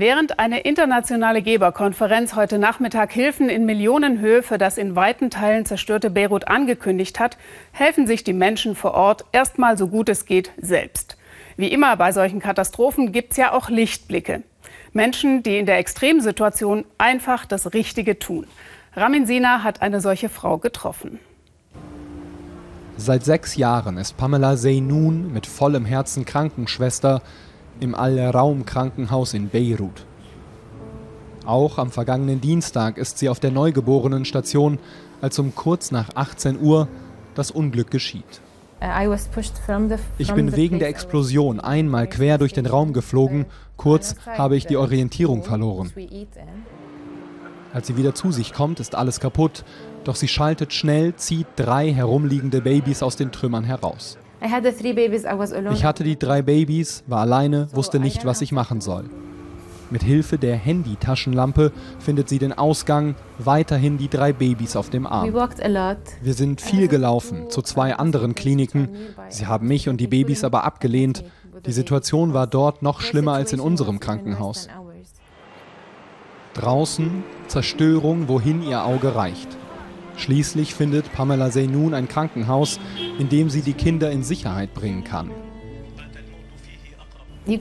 Während eine internationale Geberkonferenz heute Nachmittag Hilfen in Millionenhöhe für das in weiten Teilen zerstörte Beirut angekündigt hat, helfen sich die Menschen vor Ort erstmal so gut es geht selbst. Wie immer bei solchen Katastrophen gibt es ja auch Lichtblicke. Menschen, die in der Extremsituation einfach das Richtige tun. Ramin Sina hat eine solche Frau getroffen. Seit sechs Jahren ist Pamela Seynoun mit vollem Herzen Krankenschwester im Al-Raum-Krankenhaus in Beirut. Auch am vergangenen Dienstag ist sie auf der Neugeborenenstation, als um kurz nach 18 Uhr das Unglück geschieht. Ich bin wegen der Explosion einmal quer durch den Raum geflogen, kurz habe ich die Orientierung verloren. Als sie wieder zu sich kommt, ist alles kaputt, doch sie schaltet schnell, zieht drei herumliegende Babys aus den Trümmern heraus. Ich hatte die drei Babys, war alleine, wusste nicht, was ich machen soll. Mit Hilfe der Handy-Taschenlampe findet sie den Ausgang, weiterhin die drei Babys auf dem Arm. Wir sind viel gelaufen, zu zwei anderen Kliniken. Sie haben mich und die Babys aber abgelehnt. Die Situation war dort noch schlimmer als in unserem Krankenhaus. Draußen Zerstörung, wohin ihr Auge reicht. Schließlich findet Pamela Seynoun ein Krankenhaus, in dem sie die Kinder in Sicherheit bringen kann. Sie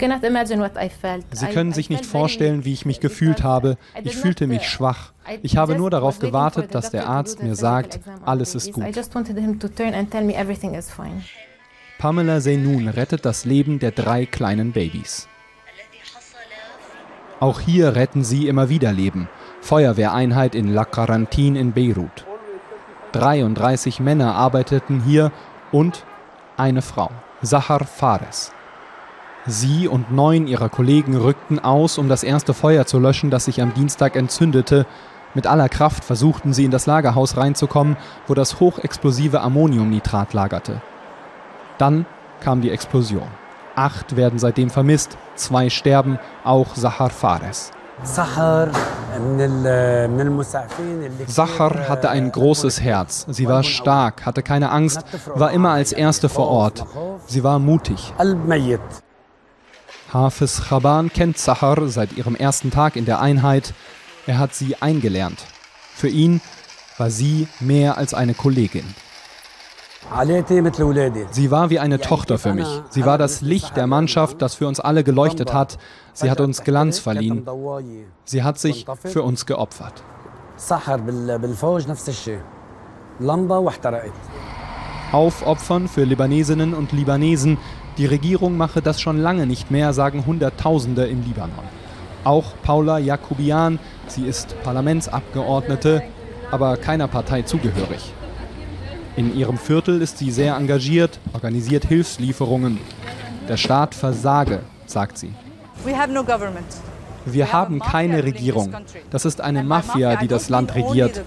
können sich nicht vorstellen, wie ich mich gefühlt habe. Ich fühlte mich schwach. Ich habe nur darauf gewartet, dass der Arzt mir sagt, alles ist gut. Pamela Seynoun rettet das Leben der drei kleinen Babys. Auch hier retten sie immer wieder Leben. Feuerwehreinheit in La Quarantine in Beirut. 33 Männer arbeiteten hier und eine Frau, Sahar Fares. Sie und neun ihrer Kollegen rückten aus, um das erste Feuer zu löschen, das sich am Dienstag entzündete. Mit aller Kraft versuchten sie in das Lagerhaus reinzukommen, wo das hochexplosive Ammoniumnitrat lagerte. Dann kam die Explosion. Acht werden seitdem vermisst, zwei sterben, auch Sahar Fares. Sahar hatte ein großes Herz. Sie war stark, hatte keine Angst, war immer als Erste vor Ort. Sie war mutig. Hafiz Chaban kennt Sahar seit ihrem ersten Tag in der Einheit. Er hat sie eingelernt. Für ihn war sie mehr als eine Kollegin. Sie war wie eine Tochter für mich. Sie war das Licht der Mannschaft, das für uns alle geleuchtet hat. Sie hat uns Glanz verliehen. Sie hat sich für uns geopfert. Aufopfern für Libanesinnen und Libanesen. Die Regierung mache das schon lange nicht mehr, sagen Hunderttausende im Libanon. Auch Paula Jakubian, sie ist Parlamentsabgeordnete, aber keiner Partei zugehörig. In ihrem Viertel ist sie sehr engagiert, organisiert Hilfslieferungen. Der Staat versage, sagt sie. Wir haben keine Regierung. Das ist eine Mafia, die das Land regiert.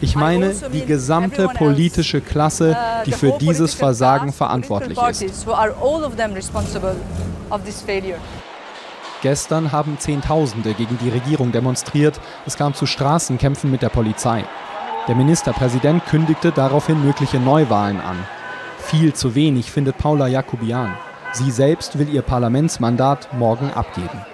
Ich meine also die gesamte politische Klasse, die für dieses Versagen verantwortlich ist. Gestern haben Zehntausende gegen die Regierung demonstriert. Es kam zu Straßenkämpfen mit der Polizei. Der Ministerpräsident kündigte daraufhin mögliche Neuwahlen an. Viel zu wenig findet Paula Jacobian. Sie selbst will ihr Parlamentsmandat morgen abgeben.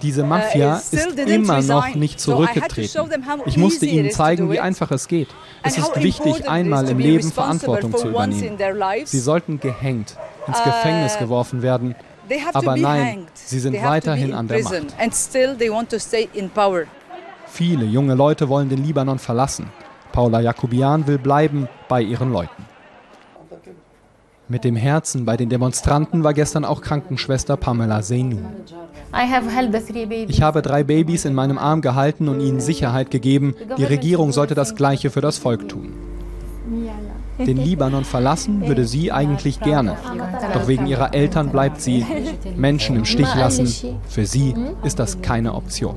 Diese Mafia uh, ist immer noch nicht zurückgetreten. Ich musste ihnen zeigen, wie einfach es geht. Es ist wichtig, einmal im Leben Verantwortung zu übernehmen. Sie sollten gehängt, ins uh, Gefängnis geworfen werden. Aber nein, sie sind weiterhin an der Macht. Viele junge Leute wollen den Libanon verlassen. Paula Jacobian will bleiben bei ihren Leuten. Mit dem Herzen bei den Demonstranten war gestern auch Krankenschwester Pamela Zeinu. Ich habe drei Babys in meinem Arm gehalten und ihnen Sicherheit gegeben. Die Regierung sollte das Gleiche für das Volk tun. Den Libanon verlassen würde sie eigentlich gerne. Doch wegen ihrer Eltern bleibt sie. Menschen im Stich lassen. Für sie ist das keine Option.